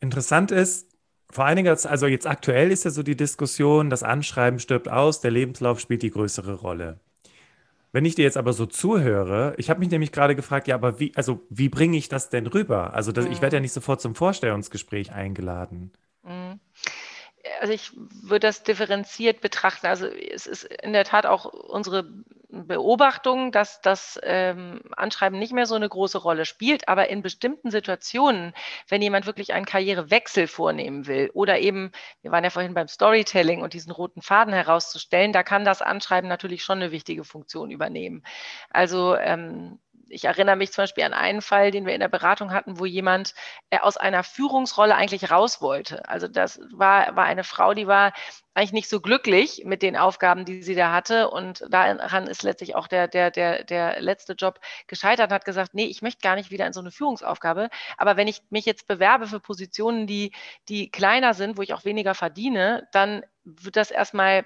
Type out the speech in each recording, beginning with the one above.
Interessant ist, vor einiger Zeit, also jetzt aktuell ist ja so die Diskussion, das Anschreiben stirbt aus, der Lebenslauf spielt die größere Rolle. Wenn ich dir jetzt aber so zuhöre, ich habe mich nämlich gerade gefragt, ja, aber wie, also wie bringe ich das denn rüber? Also das, mhm. ich werde ja nicht sofort zum Vorstellungsgespräch eingeladen. Mhm also ich würde das differenziert betrachten. Also es ist in der Tat auch unsere Beobachtung, dass das ähm, Anschreiben nicht mehr so eine große Rolle spielt, aber in bestimmten Situationen, wenn jemand wirklich einen Karrierewechsel vornehmen will oder eben, wir waren ja vorhin beim Storytelling und diesen roten Faden herauszustellen, da kann das Anschreiben natürlich schon eine wichtige Funktion übernehmen. Also ähm, ich erinnere mich zum Beispiel an einen Fall, den wir in der Beratung hatten, wo jemand äh, aus einer Führungsrolle eigentlich raus wollte. Also das war, war eine Frau, die war eigentlich nicht so glücklich mit den Aufgaben, die sie da hatte. Und daran ist letztlich auch der, der, der, der letzte Job gescheitert und hat gesagt, nee, ich möchte gar nicht wieder in so eine Führungsaufgabe. Aber wenn ich mich jetzt bewerbe für Positionen, die, die kleiner sind, wo ich auch weniger verdiene, dann wird das erstmal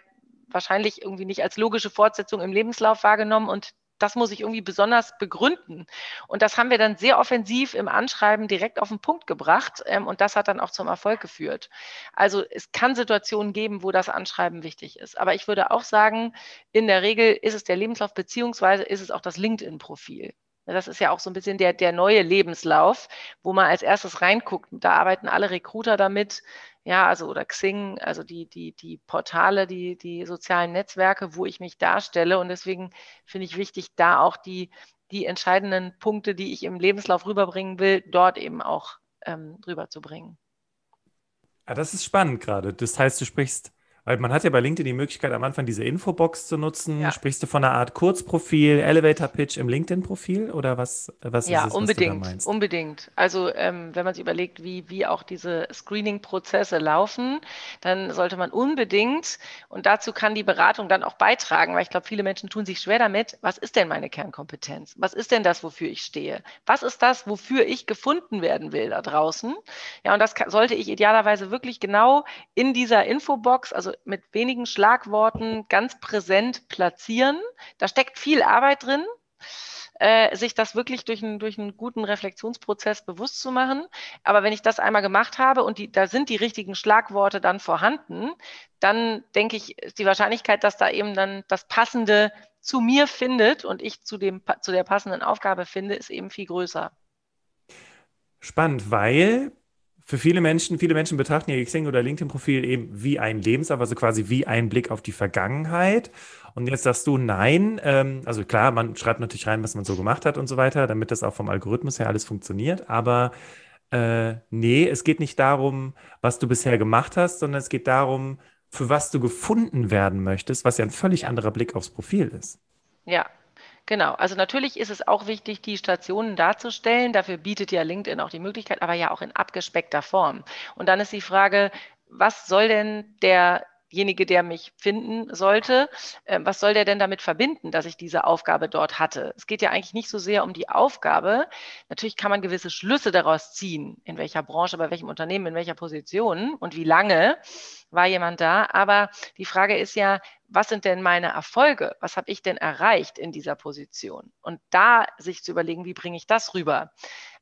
wahrscheinlich irgendwie nicht als logische Fortsetzung im Lebenslauf wahrgenommen und das muss ich irgendwie besonders begründen. Und das haben wir dann sehr offensiv im Anschreiben direkt auf den Punkt gebracht. Ähm, und das hat dann auch zum Erfolg geführt. Also es kann Situationen geben, wo das Anschreiben wichtig ist. Aber ich würde auch sagen, in der Regel ist es der Lebenslauf beziehungsweise ist es auch das LinkedIn-Profil. Das ist ja auch so ein bisschen der, der neue Lebenslauf, wo man als erstes reinguckt. Da arbeiten alle Recruiter damit, ja, also oder Xing, also die, die, die Portale, die, die sozialen Netzwerke, wo ich mich darstelle. Und deswegen finde ich wichtig, da auch die, die entscheidenden Punkte, die ich im Lebenslauf rüberbringen will, dort eben auch ähm, rüberzubringen. Ja, das ist spannend gerade. Das heißt, du sprichst weil man hat ja bei LinkedIn die Möglichkeit, am Anfang diese Infobox zu nutzen. Ja. Sprichst du von einer Art Kurzprofil, Elevator-Pitch im LinkedIn-Profil oder was, was ja, ist es, unbedingt, was unbedingt. Also ähm, wenn man sich überlegt, wie, wie auch diese Screening-Prozesse laufen, dann sollte man unbedingt, und dazu kann die Beratung dann auch beitragen, weil ich glaube, viele Menschen tun sich schwer damit, was ist denn meine Kernkompetenz? Was ist denn das, wofür ich stehe? Was ist das, wofür ich gefunden werden will da draußen? Ja, und das kann, sollte ich idealerweise wirklich genau in dieser Infobox, also mit wenigen Schlagworten ganz präsent platzieren. Da steckt viel Arbeit drin, äh, sich das wirklich durch, ein, durch einen guten Reflexionsprozess bewusst zu machen. Aber wenn ich das einmal gemacht habe und die, da sind die richtigen Schlagworte dann vorhanden, dann denke ich, ist die Wahrscheinlichkeit, dass da eben dann das Passende zu mir findet und ich zu, dem, zu der passenden Aufgabe finde, ist eben viel größer. Spannend, weil für viele Menschen, viele Menschen betrachten ihr Xing oder LinkedIn-Profil eben wie ein Lebenslauf, also quasi wie ein Blick auf die Vergangenheit. Und jetzt sagst du nein. Ähm, also klar, man schreibt natürlich rein, was man so gemacht hat und so weiter, damit das auch vom Algorithmus her alles funktioniert. Aber äh, nee, es geht nicht darum, was du bisher gemacht hast, sondern es geht darum, für was du gefunden werden möchtest, was ja ein völlig anderer Blick aufs Profil ist. Ja, Genau, also natürlich ist es auch wichtig, die Stationen darzustellen. Dafür bietet ja LinkedIn auch die Möglichkeit, aber ja auch in abgespeckter Form. Und dann ist die Frage, was soll denn der derjenige, der mich finden sollte, äh, was soll der denn damit verbinden, dass ich diese Aufgabe dort hatte? Es geht ja eigentlich nicht so sehr um die Aufgabe. Natürlich kann man gewisse Schlüsse daraus ziehen, in welcher Branche, bei welchem Unternehmen, in welcher Position und wie lange war jemand da. Aber die Frage ist ja, was sind denn meine Erfolge? Was habe ich denn erreicht in dieser Position? Und da sich zu überlegen, wie bringe ich das rüber?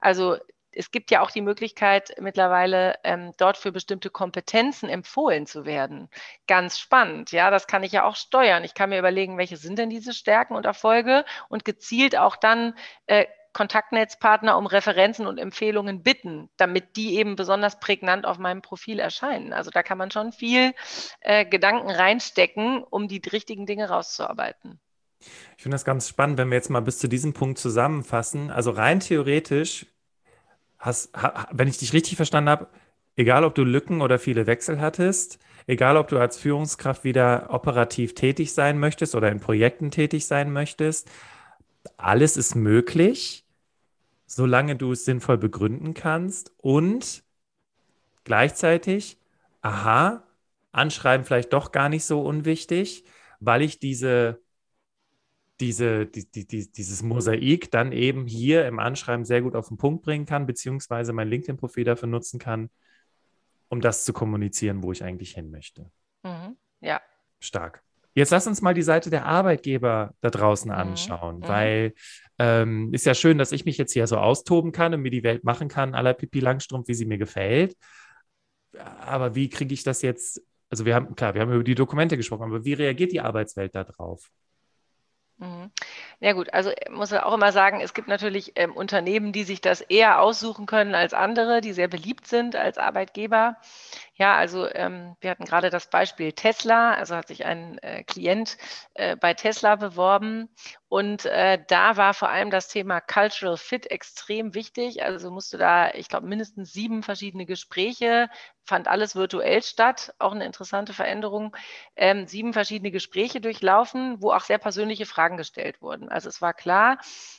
Also es gibt ja auch die Möglichkeit mittlerweile ähm, dort für bestimmte Kompetenzen empfohlen zu werden. Ganz spannend, ja, das kann ich ja auch steuern. Ich kann mir überlegen, welche sind denn diese Stärken und Erfolge und gezielt auch dann äh, Kontaktnetzpartner um Referenzen und Empfehlungen bitten, damit die eben besonders prägnant auf meinem Profil erscheinen. Also da kann man schon viel äh, Gedanken reinstecken, um die richtigen Dinge rauszuarbeiten. Ich finde das ganz spannend, wenn wir jetzt mal bis zu diesem Punkt zusammenfassen. Also rein theoretisch hast, wenn ich dich richtig verstanden habe, egal ob du Lücken oder viele Wechsel hattest, egal ob du als Führungskraft wieder operativ tätig sein möchtest oder in Projekten tätig sein möchtest, alles ist möglich, solange du es sinnvoll begründen kannst und gleichzeitig, aha, anschreiben vielleicht doch gar nicht so unwichtig, weil ich diese diese, die, die, dieses Mosaik dann eben hier im Anschreiben sehr gut auf den Punkt bringen kann, beziehungsweise mein LinkedIn-Profil dafür nutzen kann, um das zu kommunizieren, wo ich eigentlich hin möchte. Mhm. Ja. Stark. Jetzt lass uns mal die Seite der Arbeitgeber da draußen mhm. anschauen, mhm. weil ähm, ist ja schön, dass ich mich jetzt hier so austoben kann und mir die Welt machen kann, aller Pipi Langstrumpf, wie sie mir gefällt. Aber wie kriege ich das jetzt? Also wir haben, klar, wir haben über die Dokumente gesprochen, aber wie reagiert die Arbeitswelt da drauf? Mhm. Ja gut, also äh, muss man auch immer sagen, es gibt natürlich ähm, Unternehmen, die sich das eher aussuchen können als andere, die sehr beliebt sind als Arbeitgeber. Ja, also ähm, wir hatten gerade das Beispiel Tesla, also hat sich ein äh, Klient äh, bei Tesla beworben und äh, da war vor allem das Thema Cultural Fit extrem wichtig. Also musste da, ich glaube, mindestens sieben verschiedene Gespräche, fand alles virtuell statt, auch eine interessante Veränderung, ähm, sieben verschiedene Gespräche durchlaufen, wo auch sehr persönliche Fragen gestellt wurden. Also es war klar,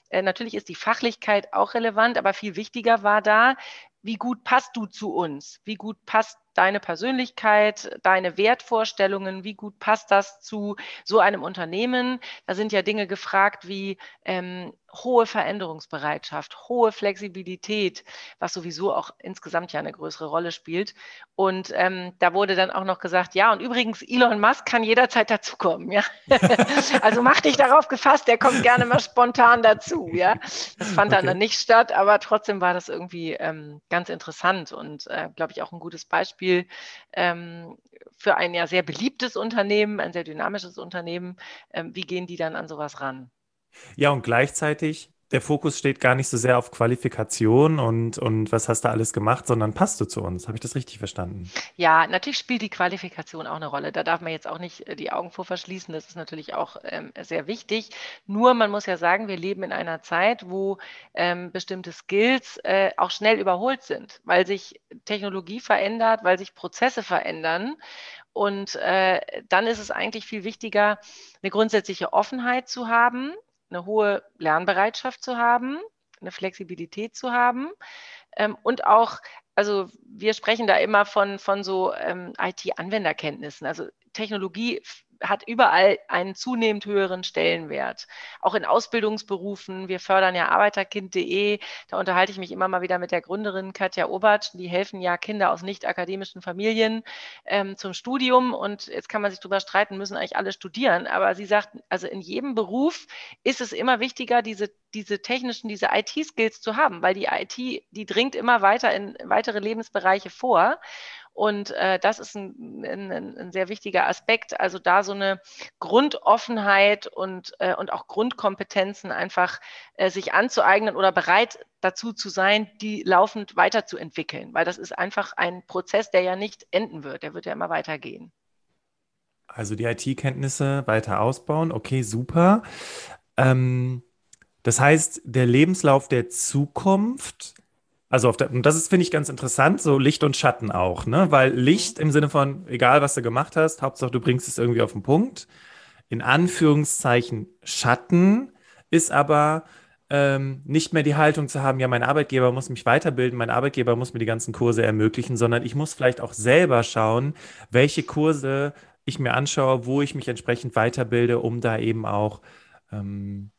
äh, natürlich ist die Fachlichkeit auch relevant, aber viel wichtiger war da, wie gut passt du zu uns? Wie gut passt deine Persönlichkeit, deine Wertvorstellungen, wie gut passt das zu so einem Unternehmen? Da sind ja Dinge gefragt wie ähm, hohe Veränderungsbereitschaft, hohe Flexibilität, was sowieso auch insgesamt ja eine größere Rolle spielt. Und ähm, da wurde dann auch noch gesagt, ja, und übrigens, Elon Musk kann jederzeit dazukommen, ja. also mach dich darauf gefasst, der kommt gerne mal spontan dazu, ja. Das fand okay. dann nicht statt, aber trotzdem war das irgendwie ähm, ganz interessant und, äh, glaube ich, auch ein gutes Beispiel ähm, für ein ja sehr beliebtes Unternehmen, ein sehr dynamisches Unternehmen, ähm, wie gehen die dann an sowas ran? Ja, und gleichzeitig der Fokus steht gar nicht so sehr auf Qualifikation und, und was hast du alles gemacht, sondern passt du zu uns. Habe ich das richtig verstanden? Ja, natürlich spielt die Qualifikation auch eine Rolle. Da darf man jetzt auch nicht äh, die Augen vor verschließen. Das ist natürlich auch ähm, sehr wichtig. Nur man muss ja sagen, wir leben in einer Zeit, wo ähm, bestimmte Skills äh, auch schnell überholt sind, weil sich Technologie verändert, weil sich Prozesse verändern. Und äh, dann ist es eigentlich viel wichtiger, eine grundsätzliche Offenheit zu haben eine hohe Lernbereitschaft zu haben, eine Flexibilität zu haben ähm, und auch, also wir sprechen da immer von, von so ähm, IT-Anwenderkenntnissen. Also Technologie hat überall einen zunehmend höheren Stellenwert. Auch in Ausbildungsberufen. Wir fördern ja arbeiterkind.de. Da unterhalte ich mich immer mal wieder mit der Gründerin Katja Obertsch. Die helfen ja Kinder aus nicht akademischen Familien ähm, zum Studium. Und jetzt kann man sich darüber streiten, müssen eigentlich alle studieren. Aber sie sagt, also in jedem Beruf ist es immer wichtiger, diese, diese technischen, diese IT-Skills zu haben, weil die IT, die dringt immer weiter in weitere Lebensbereiche vor. Und äh, das ist ein, ein, ein, sehr wichtiger Aspekt. Also da so eine Grundoffenheit und, äh, und auch Grundkompetenzen einfach äh, sich anzueignen oder bereit dazu zu sein, die laufend weiterzuentwickeln. Weil das ist einfach ein Prozess, der ja nicht enden wird. Der wird ja immer weitergehen. Also die IT-Kenntnisse weiter ausbauen. Okay, super. Ähm, das heißt, der Lebenslauf der Zukunft also auf der, und das ist, finde ich, ganz interessant, so Licht und Schatten auch, ne? Weil Licht im Sinne von, egal was du gemacht hast, Hauptsache du bringst es irgendwie auf den Punkt. In Anführungszeichen Schatten ist aber ähm, nicht mehr die Haltung zu haben, ja, mein Arbeitgeber muss mich weiterbilden, mein Arbeitgeber muss mir die ganzen Kurse ermöglichen, sondern ich muss vielleicht auch selber schauen, welche Kurse ich mir anschaue, wo ich mich entsprechend weiterbilde, um da eben auch ähm,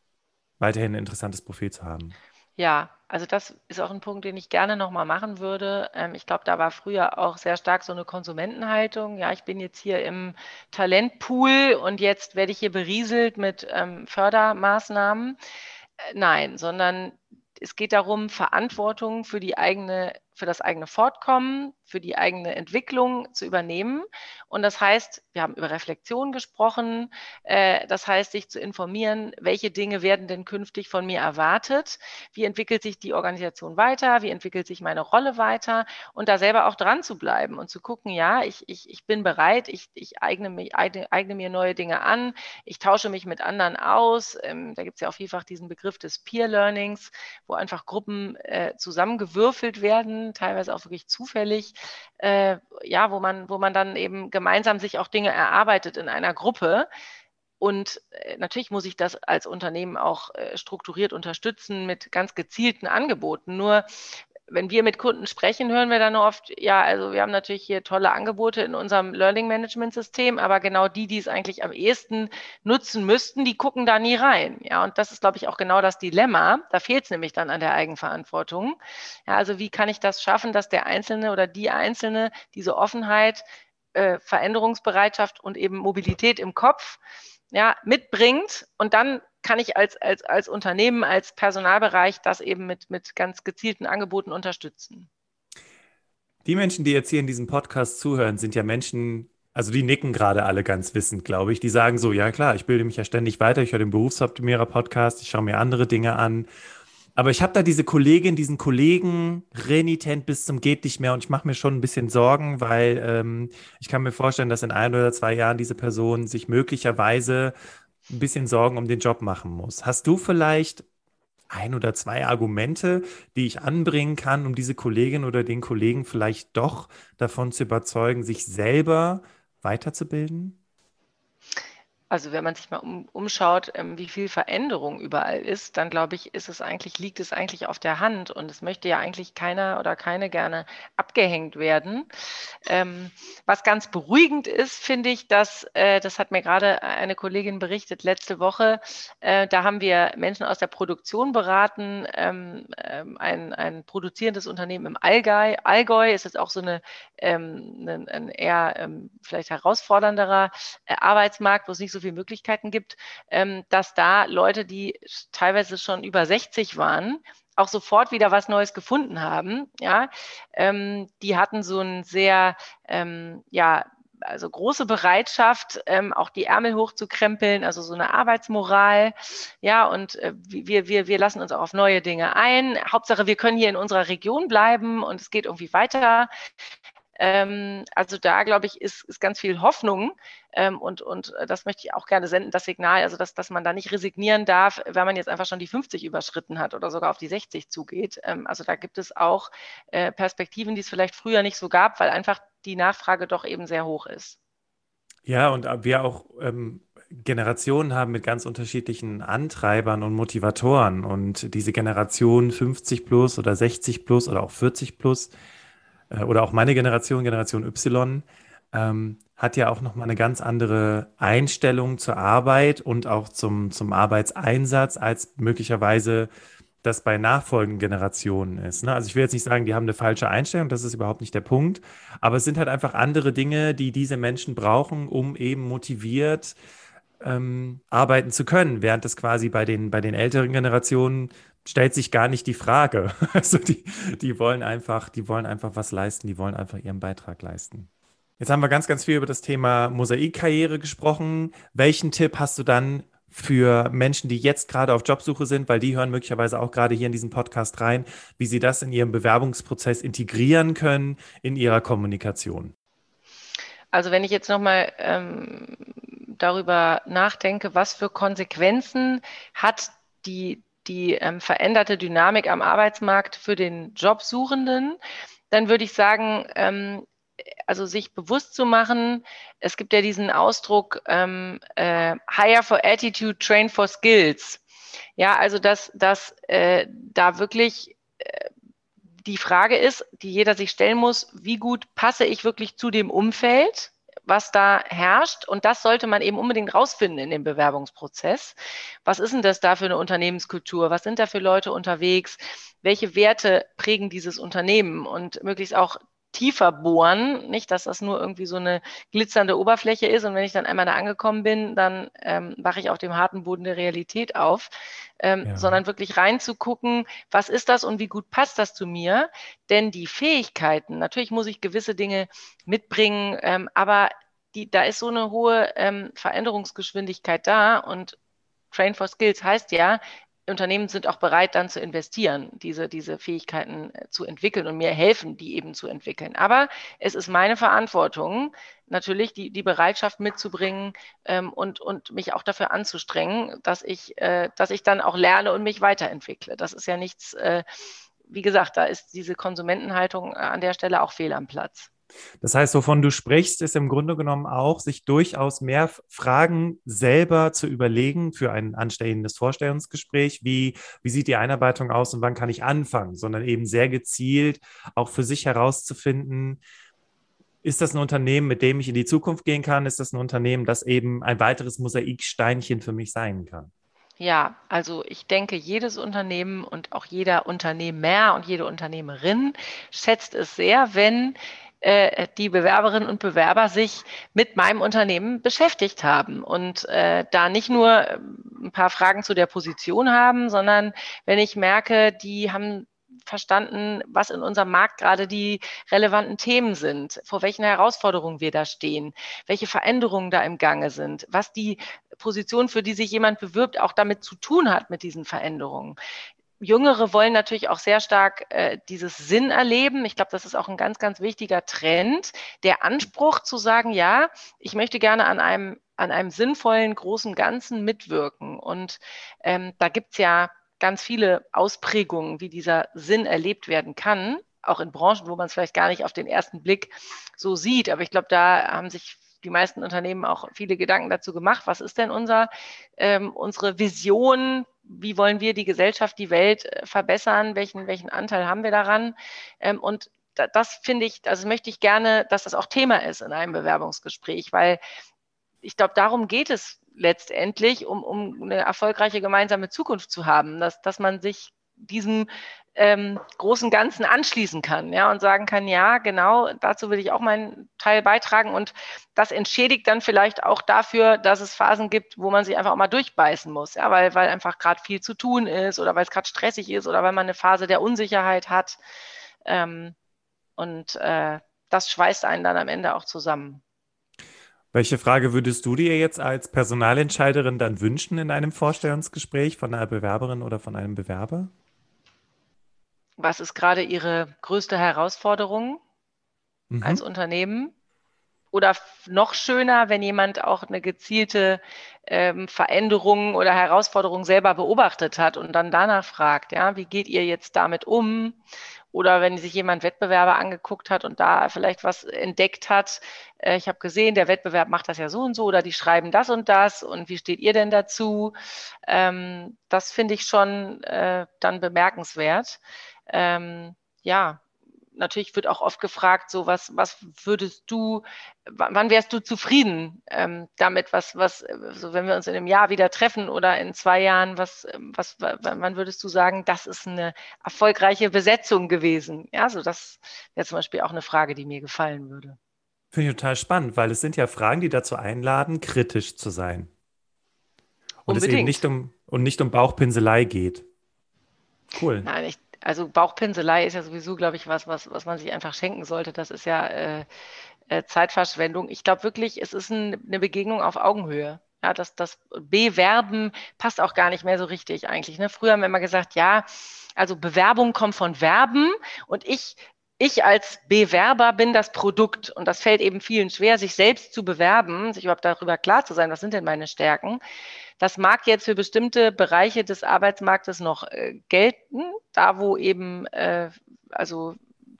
weiterhin ein interessantes Profil zu haben. Ja, also das ist auch ein Punkt, den ich gerne nochmal machen würde. Ähm, ich glaube, da war früher auch sehr stark so eine Konsumentenhaltung. Ja, ich bin jetzt hier im Talentpool und jetzt werde ich hier berieselt mit ähm, Fördermaßnahmen. Äh, nein, sondern es geht darum, Verantwortung für die eigene für das eigene Fortkommen, für die eigene Entwicklung zu übernehmen. Und das heißt, wir haben über Reflexion gesprochen, äh, das heißt, sich zu informieren, welche Dinge werden denn künftig von mir erwartet, wie entwickelt sich die Organisation weiter, wie entwickelt sich meine Rolle weiter? Und da selber auch dran zu bleiben und zu gucken, ja, ich, ich, ich bin bereit, ich, ich eigne, mich, eigne, mir neue Dinge an, ich tausche mich mit anderen aus. Ähm, da gibt es ja auch vielfach diesen Begriff des Peer Learnings, wo einfach Gruppen äh, zusammengewürfelt werden teilweise auch wirklich zufällig, äh, ja, wo man, wo man dann eben gemeinsam sich auch Dinge erarbeitet in einer Gruppe. Und äh, natürlich muss ich das als Unternehmen auch äh, strukturiert unterstützen mit ganz gezielten Angeboten. Nur wenn wir mit Kunden sprechen, hören wir dann oft, ja, also wir haben natürlich hier tolle Angebote in unserem Learning Management System, aber genau die, die es eigentlich am ehesten nutzen müssten, die gucken da nie rein. Ja, und das ist, glaube ich, auch genau das Dilemma. Da fehlt es nämlich dann an der Eigenverantwortung. Ja, also wie kann ich das schaffen, dass der Einzelne oder die Einzelne diese Offenheit äh, Veränderungsbereitschaft und eben Mobilität im Kopf ja, mitbringt. Und dann kann ich als, als, als Unternehmen, als Personalbereich das eben mit, mit ganz gezielten Angeboten unterstützen. Die Menschen, die jetzt hier in diesem Podcast zuhören, sind ja Menschen, also die nicken gerade alle ganz wissend, glaube ich. Die sagen so, ja klar, ich bilde mich ja ständig weiter, ich höre den Berufsoptimierer-Podcast, ich schaue mir andere Dinge an. Aber ich habe da diese Kollegin, diesen Kollegen renitent bis zum geht nicht mehr und ich mache mir schon ein bisschen Sorgen, weil ähm, ich kann mir vorstellen, dass in ein oder zwei Jahren diese Person sich möglicherweise ein bisschen Sorgen um den Job machen muss. Hast du vielleicht ein oder zwei Argumente, die ich anbringen kann, um diese Kollegin oder den Kollegen vielleicht doch davon zu überzeugen, sich selber weiterzubilden? Also wenn man sich mal um, umschaut, ähm, wie viel Veränderung überall ist, dann glaube ich, ist es eigentlich, liegt es eigentlich auf der Hand und es möchte ja eigentlich keiner oder keine gerne abgehängt werden. Ähm, was ganz beruhigend ist, finde ich, dass, äh, das hat mir gerade eine Kollegin berichtet letzte Woche, äh, da haben wir Menschen aus der Produktion beraten, ähm, ähm ein, ein produzierendes Unternehmen im Allgäu, Allgäu ist jetzt auch so eine, ähm, ein, ein eher ähm, vielleicht herausfordernderer äh, Arbeitsmarkt, wo es nicht so viele Möglichkeiten gibt, ähm, dass da Leute, die teilweise schon über 60 waren, auch sofort wieder was Neues gefunden haben. Ja, ähm, die hatten so ein sehr, ähm, ja, also große Bereitschaft, ähm, auch die Ärmel hochzukrempeln, also so eine Arbeitsmoral. Ja, und äh, wir, wir, wir lassen uns auch auf neue Dinge ein. Hauptsache, wir können hier in unserer Region bleiben und es geht irgendwie weiter. Ähm, also da, glaube ich, ist, ist ganz viel Hoffnung ähm, und, und äh, das möchte ich auch gerne senden, das Signal, also dass, dass man da nicht resignieren darf, wenn man jetzt einfach schon die 50 überschritten hat oder sogar auf die 60 zugeht. Ähm, also da gibt es auch äh, Perspektiven, die es vielleicht früher nicht so gab, weil einfach die Nachfrage doch eben sehr hoch ist. Ja, und wir auch ähm, Generationen haben mit ganz unterschiedlichen Antreibern und Motivatoren. Und diese Generation 50 plus oder 60 plus oder auch 40 plus, äh, oder auch meine Generation, Generation Y, ähm, hat ja auch nochmal eine ganz andere Einstellung zur Arbeit und auch zum, zum Arbeitseinsatz, als möglicherweise das bei nachfolgenden Generationen ist. Ne? Also ich will jetzt nicht sagen, die haben eine falsche Einstellung, das ist überhaupt nicht der Punkt, aber es sind halt einfach andere Dinge, die diese Menschen brauchen, um eben motiviert ähm, arbeiten zu können, während das quasi bei den, bei den älteren Generationen stellt sich gar nicht die Frage. Also die, die wollen einfach, die wollen einfach was leisten, die wollen einfach ihren Beitrag leisten. Jetzt haben wir ganz, ganz viel über das Thema Mosaikkarriere gesprochen. Welchen Tipp hast du dann für Menschen, die jetzt gerade auf Jobsuche sind, weil die hören möglicherweise auch gerade hier in diesen Podcast rein, wie sie das in ihrem Bewerbungsprozess integrieren können in ihrer Kommunikation? Also wenn ich jetzt nochmal ähm, darüber nachdenke, was für Konsequenzen hat die die ähm, veränderte Dynamik am Arbeitsmarkt für den Jobsuchenden, dann würde ich sagen, ähm, also sich bewusst zu machen, es gibt ja diesen Ausdruck ähm, äh, Hire for Attitude, Train for Skills. Ja, also dass, dass äh, da wirklich äh, die Frage ist, die jeder sich stellen muss, wie gut passe ich wirklich zu dem Umfeld? Was da herrscht. Und das sollte man eben unbedingt rausfinden in dem Bewerbungsprozess. Was ist denn das da für eine Unternehmenskultur? Was sind da für Leute unterwegs? Welche Werte prägen dieses Unternehmen? Und möglichst auch tiefer bohren, nicht, dass das nur irgendwie so eine glitzernde Oberfläche ist und wenn ich dann einmal da angekommen bin, dann ähm, wache ich auf dem harten Boden der Realität auf, ähm, ja. sondern wirklich reinzugucken, was ist das und wie gut passt das zu mir? Denn die Fähigkeiten, natürlich muss ich gewisse Dinge mitbringen, ähm, aber die, da ist so eine hohe ähm, Veränderungsgeschwindigkeit da und Train for Skills heißt ja, Unternehmen sind auch bereit, dann zu investieren, diese, diese Fähigkeiten äh, zu entwickeln und mir helfen, die eben zu entwickeln. Aber es ist meine Verantwortung, natürlich die, die Bereitschaft mitzubringen ähm, und, und mich auch dafür anzustrengen, dass ich, äh, dass ich dann auch lerne und mich weiterentwickle. Das ist ja nichts, äh, wie gesagt, da ist diese Konsumentenhaltung äh, an der Stelle auch fehl am Platz. Das heißt, wovon du sprichst, ist im Grunde genommen auch, sich durchaus mehr Fragen selber zu überlegen für ein anstehendes Vorstellungsgespräch. Wie, wie sieht die Einarbeitung aus und wann kann ich anfangen? Sondern eben sehr gezielt auch für sich herauszufinden, ist das ein Unternehmen, mit dem ich in die Zukunft gehen kann? Ist das ein Unternehmen, das eben ein weiteres Mosaiksteinchen für mich sein kann? Ja, also ich denke, jedes Unternehmen und auch jeder Unternehmer und jede Unternehmerin schätzt es sehr, wenn äh, die Bewerberinnen und Bewerber sich mit meinem Unternehmen beschäftigt haben und äh, da nicht nur ähm, ein paar Fragen zu der Position haben, sondern wenn ich merke, die haben verstanden, was in unserem Markt gerade die relevanten Themen sind, vor welchen Herausforderungen wir da stehen, welche Veränderungen da im Gange sind, was die Position, für die sich jemand bewirbt, auch damit zu tun hat mit diesen Veränderungen. Jüngere wollen natürlich auch sehr stark äh, dieses Sinn erleben. Ich glaube, das ist auch ein ganz, ganz wichtiger Trend. Der Anspruch zu sagen, ja, ich möchte gerne an einem, an einem sinnvollen, großen Ganzen mitwirken. Und ähm, da gibt's ja ganz viele Ausprägungen, wie dieser Sinn erlebt werden kann, auch in Branchen, wo man es vielleicht gar nicht auf den ersten Blick so sieht. Aber ich glaube, da haben sich die meisten Unternehmen auch viele Gedanken dazu gemacht. Was ist denn unser, ähm, unsere Vision? Wie wollen wir die Gesellschaft, die Welt äh, verbessern? Welchen, welchen Anteil haben wir daran? Ähm, und da, das finde ich, also möchte ich gerne, dass das auch Thema ist in einem Bewerbungsgespräch, weil ich glaube, darum geht es letztendlich, um, um eine erfolgreiche gemeinsame Zukunft zu haben, dass, dass man sich diesem ähm, großen Ganzen anschließen kann, ja, und sagen kann, ja, genau, dazu will ich auch meinen Teil beitragen und das entschädigt dann vielleicht auch dafür, dass es Phasen gibt, wo man sich einfach auch mal durchbeißen muss, ja, weil, weil einfach gerade viel zu tun ist oder weil es gerade stressig ist oder weil man eine Phase der Unsicherheit hat. Ähm, und äh, das schweißt einen dann am Ende auch zusammen. Welche Frage würdest du dir jetzt als Personalentscheiderin dann wünschen in einem Vorstellungsgespräch von einer Bewerberin oder von einem Bewerber? Was ist gerade Ihre größte Herausforderung mhm. als Unternehmen? Oder noch schöner, wenn jemand auch eine gezielte ähm, Veränderung oder Herausforderung selber beobachtet hat und dann danach fragt, ja, wie geht ihr jetzt damit um? Oder wenn sich jemand Wettbewerber angeguckt hat und da vielleicht was entdeckt hat, äh, ich habe gesehen, der Wettbewerb macht das ja so und so oder die schreiben das und das und wie steht ihr denn dazu? Ähm, das finde ich schon äh, dann bemerkenswert. Ähm, ja, natürlich wird auch oft gefragt, so was, was würdest du, wann wärst du zufrieden ähm, damit, was, was, so wenn wir uns in einem Jahr wieder treffen oder in zwei Jahren, was, was, wann würdest du sagen, das ist eine erfolgreiche Besetzung gewesen? Ja, so das wäre zum Beispiel auch eine Frage, die mir gefallen würde. Finde ich total spannend, weil es sind ja Fragen, die dazu einladen, kritisch zu sein. Und Unbedingt. es eben nicht um, und nicht um Bauchpinselei geht. Cool. Nein, ich, also Bauchpinselei ist ja sowieso, glaube ich, was, was, was man sich einfach schenken sollte. Das ist ja äh, äh, Zeitverschwendung. Ich glaube wirklich, es ist ein, eine Begegnung auf Augenhöhe. Ja, das, das Bewerben passt auch gar nicht mehr so richtig eigentlich. Ne? Früher haben wir immer gesagt, ja, also Bewerbung kommt von Verben und ich ich als Bewerber bin das Produkt und das fällt eben vielen schwer, sich selbst zu bewerben, sich überhaupt darüber klar zu sein, was sind denn meine Stärken. Das mag jetzt für bestimmte Bereiche des Arbeitsmarktes noch äh, gelten, da wo eben äh, also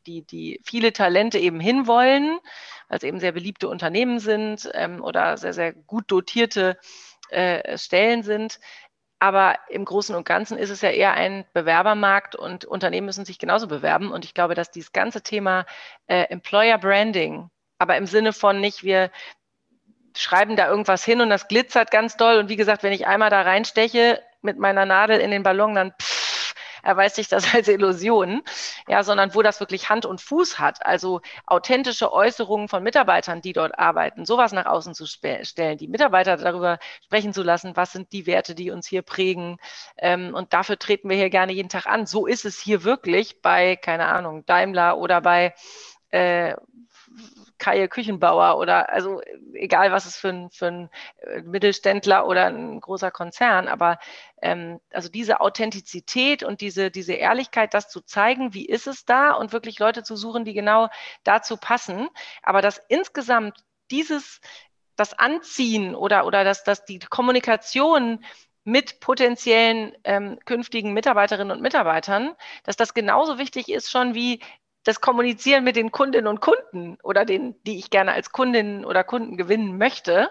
die, die viele Talente eben hinwollen, weil es eben sehr beliebte Unternehmen sind ähm, oder sehr, sehr gut dotierte äh, Stellen sind. Aber im Großen und Ganzen ist es ja eher ein Bewerbermarkt und Unternehmen müssen sich genauso bewerben. Und ich glaube, dass dieses ganze Thema äh, Employer Branding, aber im Sinne von nicht, wir schreiben da irgendwas hin und das glitzert ganz doll. Und wie gesagt, wenn ich einmal da reinsteche mit meiner Nadel in den Ballon, dann pff, erweist sich das als Illusion. Ja, sondern wo das wirklich Hand und Fuß hat. Also authentische Äußerungen von Mitarbeitern, die dort arbeiten, sowas nach außen zu stellen, die Mitarbeiter darüber sprechen zu lassen, was sind die Werte, die uns hier prägen. Ähm, und dafür treten wir hier gerne jeden Tag an. So ist es hier wirklich bei, keine Ahnung, Daimler oder bei äh, Kaje Küchenbauer oder also egal, was es für ein, für ein äh, Mittelständler oder ein großer Konzern, aber ähm, also diese Authentizität und diese, diese Ehrlichkeit, das zu zeigen, wie ist es da und wirklich Leute zu suchen, die genau dazu passen, aber dass insgesamt dieses das Anziehen oder, oder dass, dass die Kommunikation mit potenziellen ähm, künftigen Mitarbeiterinnen und Mitarbeitern, dass das genauso wichtig ist schon wie das Kommunizieren mit den Kundinnen und Kunden oder den, die ich gerne als Kundinnen oder Kunden gewinnen möchte,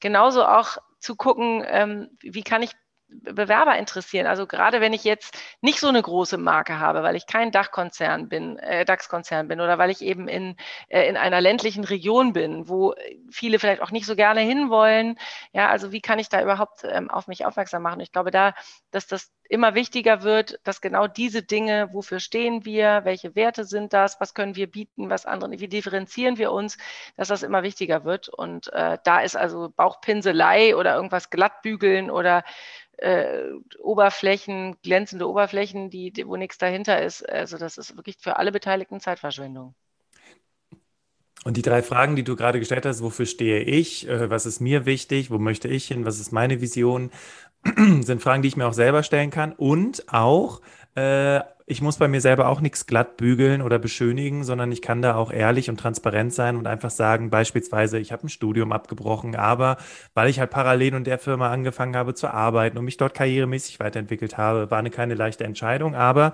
genauso auch zu gucken, ähm, wie kann ich Bewerber interessieren. Also gerade wenn ich jetzt nicht so eine große Marke habe, weil ich kein Dachkonzern bin, äh, DAX-Konzern bin oder weil ich eben in, äh, in einer ländlichen Region bin, wo viele vielleicht auch nicht so gerne hinwollen. Ja, also wie kann ich da überhaupt ähm, auf mich aufmerksam machen? Ich glaube da, dass das immer wichtiger wird, dass genau diese Dinge, wofür stehen wir, welche Werte sind das, was können wir bieten, was andere, wie differenzieren wir uns, dass das immer wichtiger wird. Und äh, da ist also Bauchpinselei oder irgendwas glattbügeln oder äh, Oberflächen, glänzende Oberflächen, die, die, wo nichts dahinter ist. Also das ist wirklich für alle Beteiligten Zeitverschwendung. Und die drei Fragen, die du gerade gestellt hast, wofür stehe ich, äh, was ist mir wichtig, wo möchte ich hin, was ist meine Vision, sind Fragen, die ich mir auch selber stellen kann. Und auch, äh, ich muss bei mir selber auch nichts glatt bügeln oder beschönigen, sondern ich kann da auch ehrlich und transparent sein und einfach sagen, beispielsweise, ich habe ein Studium abgebrochen, aber weil ich halt parallel in der Firma angefangen habe zu arbeiten und mich dort karrieremäßig weiterentwickelt habe, war eine keine leichte Entscheidung, aber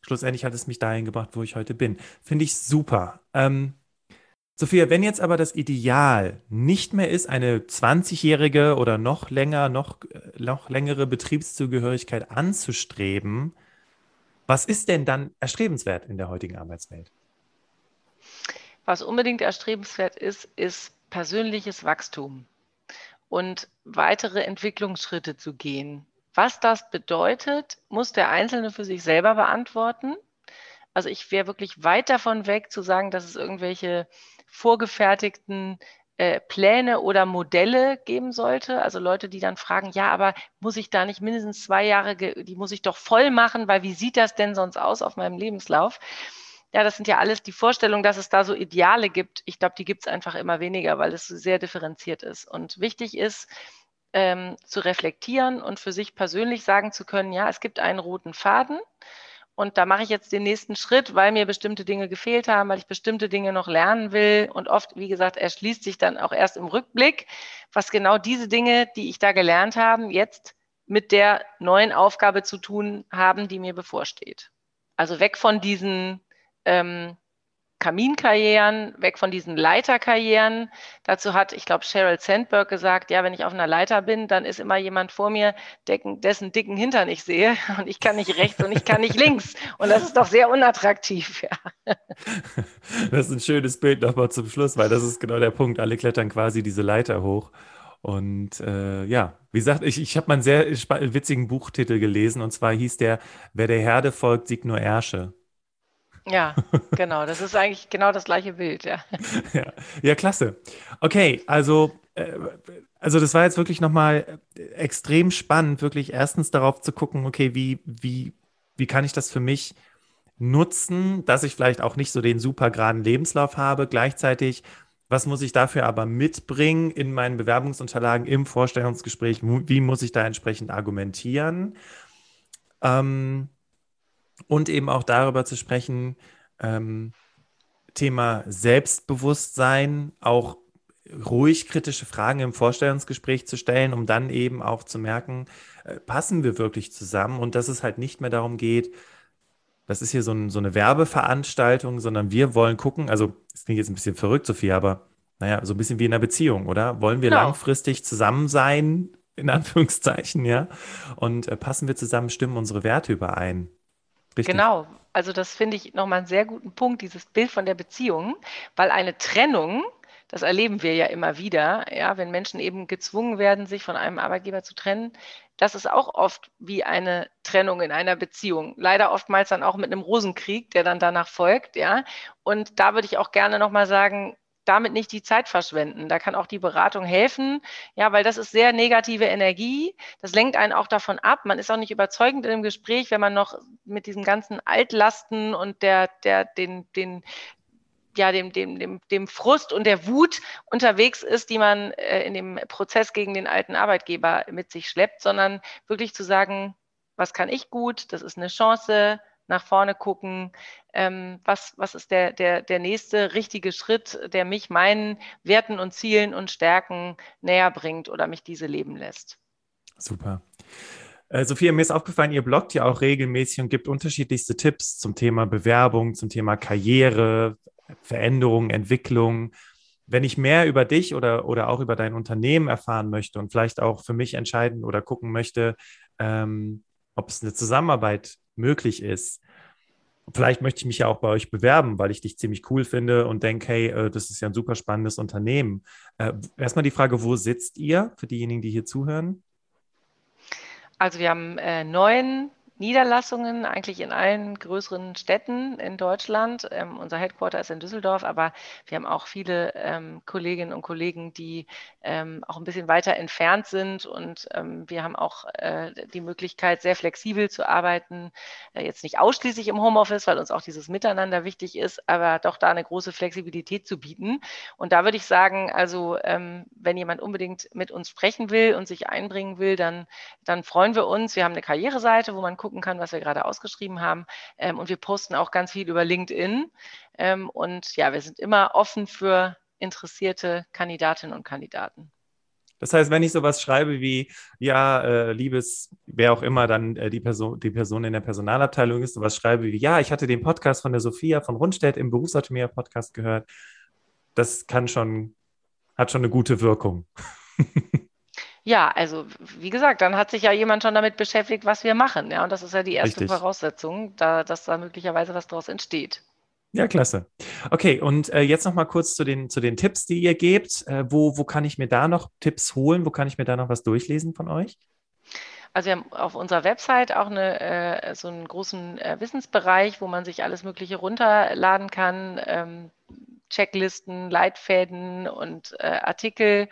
schlussendlich hat es mich dahin gebracht, wo ich heute bin. Finde ich super. Ähm, Sophia, wenn jetzt aber das Ideal nicht mehr ist, eine 20-jährige oder noch länger, noch, noch längere Betriebszugehörigkeit anzustreben, was ist denn dann erstrebenswert in der heutigen Arbeitswelt? Was unbedingt erstrebenswert ist, ist persönliches Wachstum und weitere Entwicklungsschritte zu gehen. Was das bedeutet, muss der Einzelne für sich selber beantworten. Also ich wäre wirklich weit davon weg zu sagen, dass es irgendwelche vorgefertigten äh, Pläne oder Modelle geben sollte. Also Leute, die dann fragen, ja, aber muss ich da nicht mindestens zwei Jahre, die muss ich doch voll machen, weil wie sieht das denn sonst aus auf meinem Lebenslauf? Ja, das sind ja alles die Vorstellungen, dass es da so Ideale gibt. Ich glaube, die gibt es einfach immer weniger, weil es sehr differenziert ist. Und wichtig ist, ähm, zu reflektieren und für sich persönlich sagen zu können, ja, es gibt einen roten Faden und da mache ich jetzt den nächsten Schritt, weil mir bestimmte Dinge gefehlt haben, weil ich bestimmte Dinge noch lernen will. Und oft, wie gesagt, erschließt sich dann auch erst im Rückblick, was genau diese Dinge, die ich da gelernt habe, jetzt mit der neuen Aufgabe zu tun haben, die mir bevorsteht. Also weg von diesen ähm, Kaminkarrieren, weg von diesen Leiterkarrieren. Dazu hat, ich glaube, Sheryl Sandberg gesagt, ja, wenn ich auf einer Leiter bin, dann ist immer jemand vor mir, dessen dicken Hintern ich sehe und ich kann nicht rechts und ich kann nicht links. Und das ist doch sehr unattraktiv. Ja. Das ist ein schönes Bild nochmal zum Schluss, weil das ist genau der Punkt. Alle klettern quasi diese Leiter hoch. Und äh, ja, wie gesagt, ich, ich habe mal einen sehr witzigen Buchtitel gelesen und zwar hieß der, wer der Herde folgt, siegt nur Ärsche. Ja, genau. Das ist eigentlich genau das gleiche Bild, ja. Ja, ja klasse. Okay, also, äh, also das war jetzt wirklich nochmal extrem spannend, wirklich erstens darauf zu gucken, okay, wie, wie, wie kann ich das für mich nutzen, dass ich vielleicht auch nicht so den super geraden Lebenslauf habe, gleichzeitig was muss ich dafür aber mitbringen in meinen Bewerbungsunterlagen im Vorstellungsgespräch? Wie muss ich da entsprechend argumentieren? Ähm, und eben auch darüber zu sprechen, ähm, Thema Selbstbewusstsein, auch ruhig kritische Fragen im Vorstellungsgespräch zu stellen, um dann eben auch zu merken, äh, passen wir wirklich zusammen und dass es halt nicht mehr darum geht, das ist hier so, ein, so eine Werbeveranstaltung, sondern wir wollen gucken, also es klingt jetzt ein bisschen verrückt, Sophie, aber naja, so ein bisschen wie in einer Beziehung, oder? Wollen wir genau. langfristig zusammen sein, in Anführungszeichen, ja? Und äh, passen wir zusammen, stimmen unsere Werte überein? Richtig. Genau, also das finde ich nochmal einen sehr guten Punkt, dieses Bild von der Beziehung, weil eine Trennung, das erleben wir ja immer wieder, ja, wenn Menschen eben gezwungen werden, sich von einem Arbeitgeber zu trennen, das ist auch oft wie eine Trennung in einer Beziehung. Leider oftmals dann auch mit einem Rosenkrieg, der dann danach folgt, ja. Und da würde ich auch gerne nochmal sagen, damit nicht die Zeit verschwenden. Da kann auch die Beratung helfen, ja, weil das ist sehr negative Energie. Das lenkt einen auch davon ab. Man ist auch nicht überzeugend im Gespräch, wenn man noch mit diesen ganzen Altlasten und der, der, den, den, ja, dem, dem, dem, dem Frust und der Wut unterwegs ist, die man äh, in dem Prozess gegen den alten Arbeitgeber mit sich schleppt, sondern wirklich zu sagen, was kann ich gut? Das ist eine Chance nach vorne gucken, ähm, was, was ist der, der, der nächste richtige Schritt, der mich meinen Werten und Zielen und Stärken näher bringt oder mich diese leben lässt. Super. Äh, Sophia, mir ist aufgefallen, ihr bloggt ja auch regelmäßig und gibt unterschiedlichste Tipps zum Thema Bewerbung, zum Thema Karriere, Veränderung, Entwicklung. wenn ich mehr über dich oder, oder auch über dein Unternehmen erfahren möchte und vielleicht auch für mich entscheiden oder gucken möchte, ähm, ob es eine Zusammenarbeit möglich ist, vielleicht möchte ich mich ja auch bei euch bewerben, weil ich dich ziemlich cool finde und denke, hey, äh, das ist ja ein super spannendes Unternehmen. Äh, erstmal die Frage, wo sitzt ihr für diejenigen, die hier zuhören? Also wir haben äh, neun Niederlassungen eigentlich in allen größeren Städten in Deutschland. Ähm, unser Headquarter ist in Düsseldorf, aber wir haben auch viele ähm, Kolleginnen und Kollegen, die ähm, auch ein bisschen weiter entfernt sind. Und ähm, wir haben auch äh, die Möglichkeit, sehr flexibel zu arbeiten. Äh, jetzt nicht ausschließlich im Homeoffice, weil uns auch dieses Miteinander wichtig ist, aber doch da eine große Flexibilität zu bieten. Und da würde ich sagen, also ähm, wenn jemand unbedingt mit uns sprechen will und sich einbringen will, dann, dann freuen wir uns. Wir haben eine Karriereseite, wo man gucken kann, was wir gerade ausgeschrieben haben. Ähm, und wir posten auch ganz viel über LinkedIn. Ähm, und ja, wir sind immer offen für interessierte Kandidatinnen und Kandidaten. Das heißt, wenn ich sowas schreibe wie, ja, äh, liebes, wer auch immer dann äh, die, Person, die Person in der Personalabteilung ist, sowas schreibe wie, ja, ich hatte den Podcast von der Sophia von Rundstedt im Berufsautomator-Podcast gehört, das kann schon, hat schon eine gute Wirkung. Ja, also wie gesagt, dann hat sich ja jemand schon damit beschäftigt, was wir machen. Ja, und das ist ja die erste Richtig. Voraussetzung, da, dass da möglicherweise was daraus entsteht. Ja, klasse. Okay, und äh, jetzt noch mal kurz zu den, zu den Tipps, die ihr gebt. Äh, wo, wo kann ich mir da noch Tipps holen? Wo kann ich mir da noch was durchlesen von euch? Also wir haben auf unserer Website auch eine, äh, so einen großen äh, Wissensbereich, wo man sich alles Mögliche runterladen kann. Ähm, Checklisten, Leitfäden und äh, Artikel.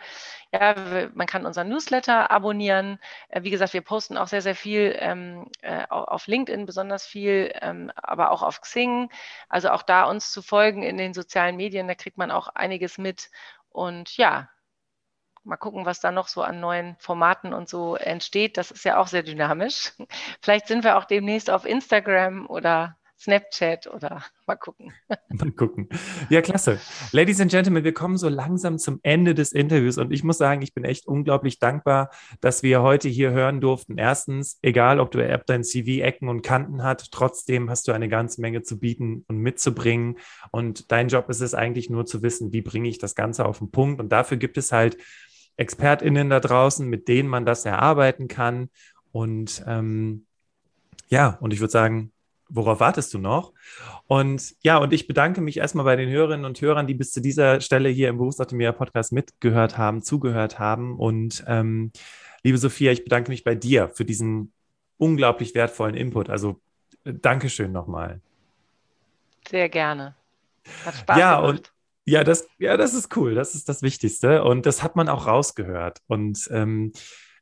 Ja, man kann unseren Newsletter abonnieren. Äh, wie gesagt, wir posten auch sehr, sehr viel ähm, äh, auf LinkedIn, besonders viel, ähm, aber auch auf Xing. Also auch da uns zu folgen in den sozialen Medien, da kriegt man auch einiges mit. Und ja, mal gucken, was da noch so an neuen Formaten und so entsteht. Das ist ja auch sehr dynamisch. Vielleicht sind wir auch demnächst auf Instagram oder Snapchat oder mal gucken. Mal gucken. Ja, klasse. Ladies and Gentlemen, wir kommen so langsam zum Ende des Interviews und ich muss sagen, ich bin echt unglaublich dankbar, dass wir heute hier hören durften. Erstens, egal ob du App dein CV Ecken und Kanten hat, trotzdem hast du eine ganze Menge zu bieten und mitzubringen und dein Job ist es eigentlich nur zu wissen, wie bringe ich das Ganze auf den Punkt und dafür gibt es halt ExpertInnen da draußen, mit denen man das erarbeiten kann und ähm, ja, und ich würde sagen, worauf wartest du noch? Und ja, und ich bedanke mich erstmal bei den Hörerinnen und Hörern, die bis zu dieser Stelle hier im Berufsoptimierer Podcast mitgehört haben, zugehört haben. Und ähm, liebe Sophia, ich bedanke mich bei dir für diesen unglaublich wertvollen Input. Also äh, Dankeschön nochmal. Sehr gerne. Hat Spaß ja, gemacht. Und, ja, das, ja, das ist cool. Das ist das Wichtigste. Und das hat man auch rausgehört. Und ähm,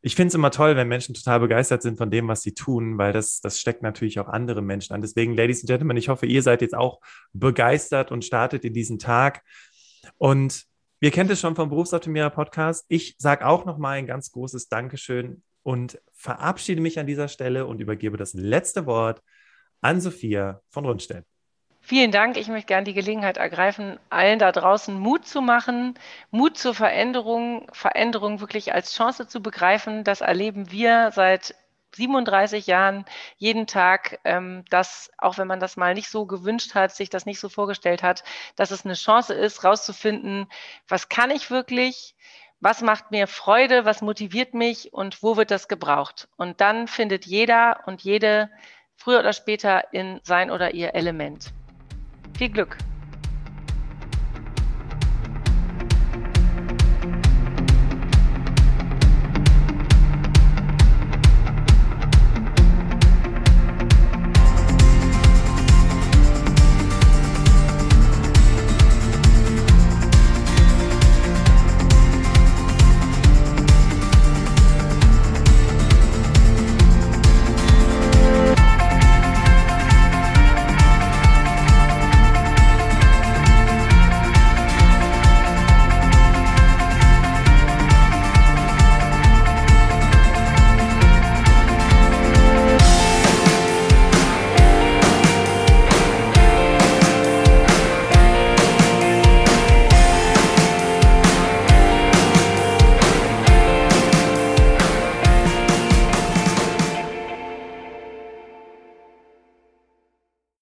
ich finde es immer toll, wenn Menschen total begeistert sind von dem, was sie tun, weil das, das steckt natürlich auch andere Menschen an. Deswegen, Ladies and Gentlemen, ich hoffe, ihr seid jetzt auch begeistert und startet in diesen Tag. Und ihr kennt es schon vom Berufsoptimierer Podcast. Ich sage auch nochmal ein ganz großes Dankeschön und verabschiede mich an dieser Stelle und übergebe das letzte Wort an Sophia von Rundstedt. Vielen Dank. Ich möchte gerne die Gelegenheit ergreifen, allen da draußen Mut zu machen, Mut zur Veränderung, Veränderung wirklich als Chance zu begreifen. Das erleben wir seit 37 Jahren jeden Tag, ähm, dass auch wenn man das mal nicht so gewünscht hat, sich das nicht so vorgestellt hat, dass es eine Chance ist, rauszufinden, was kann ich wirklich, was macht mir Freude, was motiviert mich und wo wird das gebraucht. Und dann findet jeder und jede früher oder später in sein oder ihr Element. Viel Glück!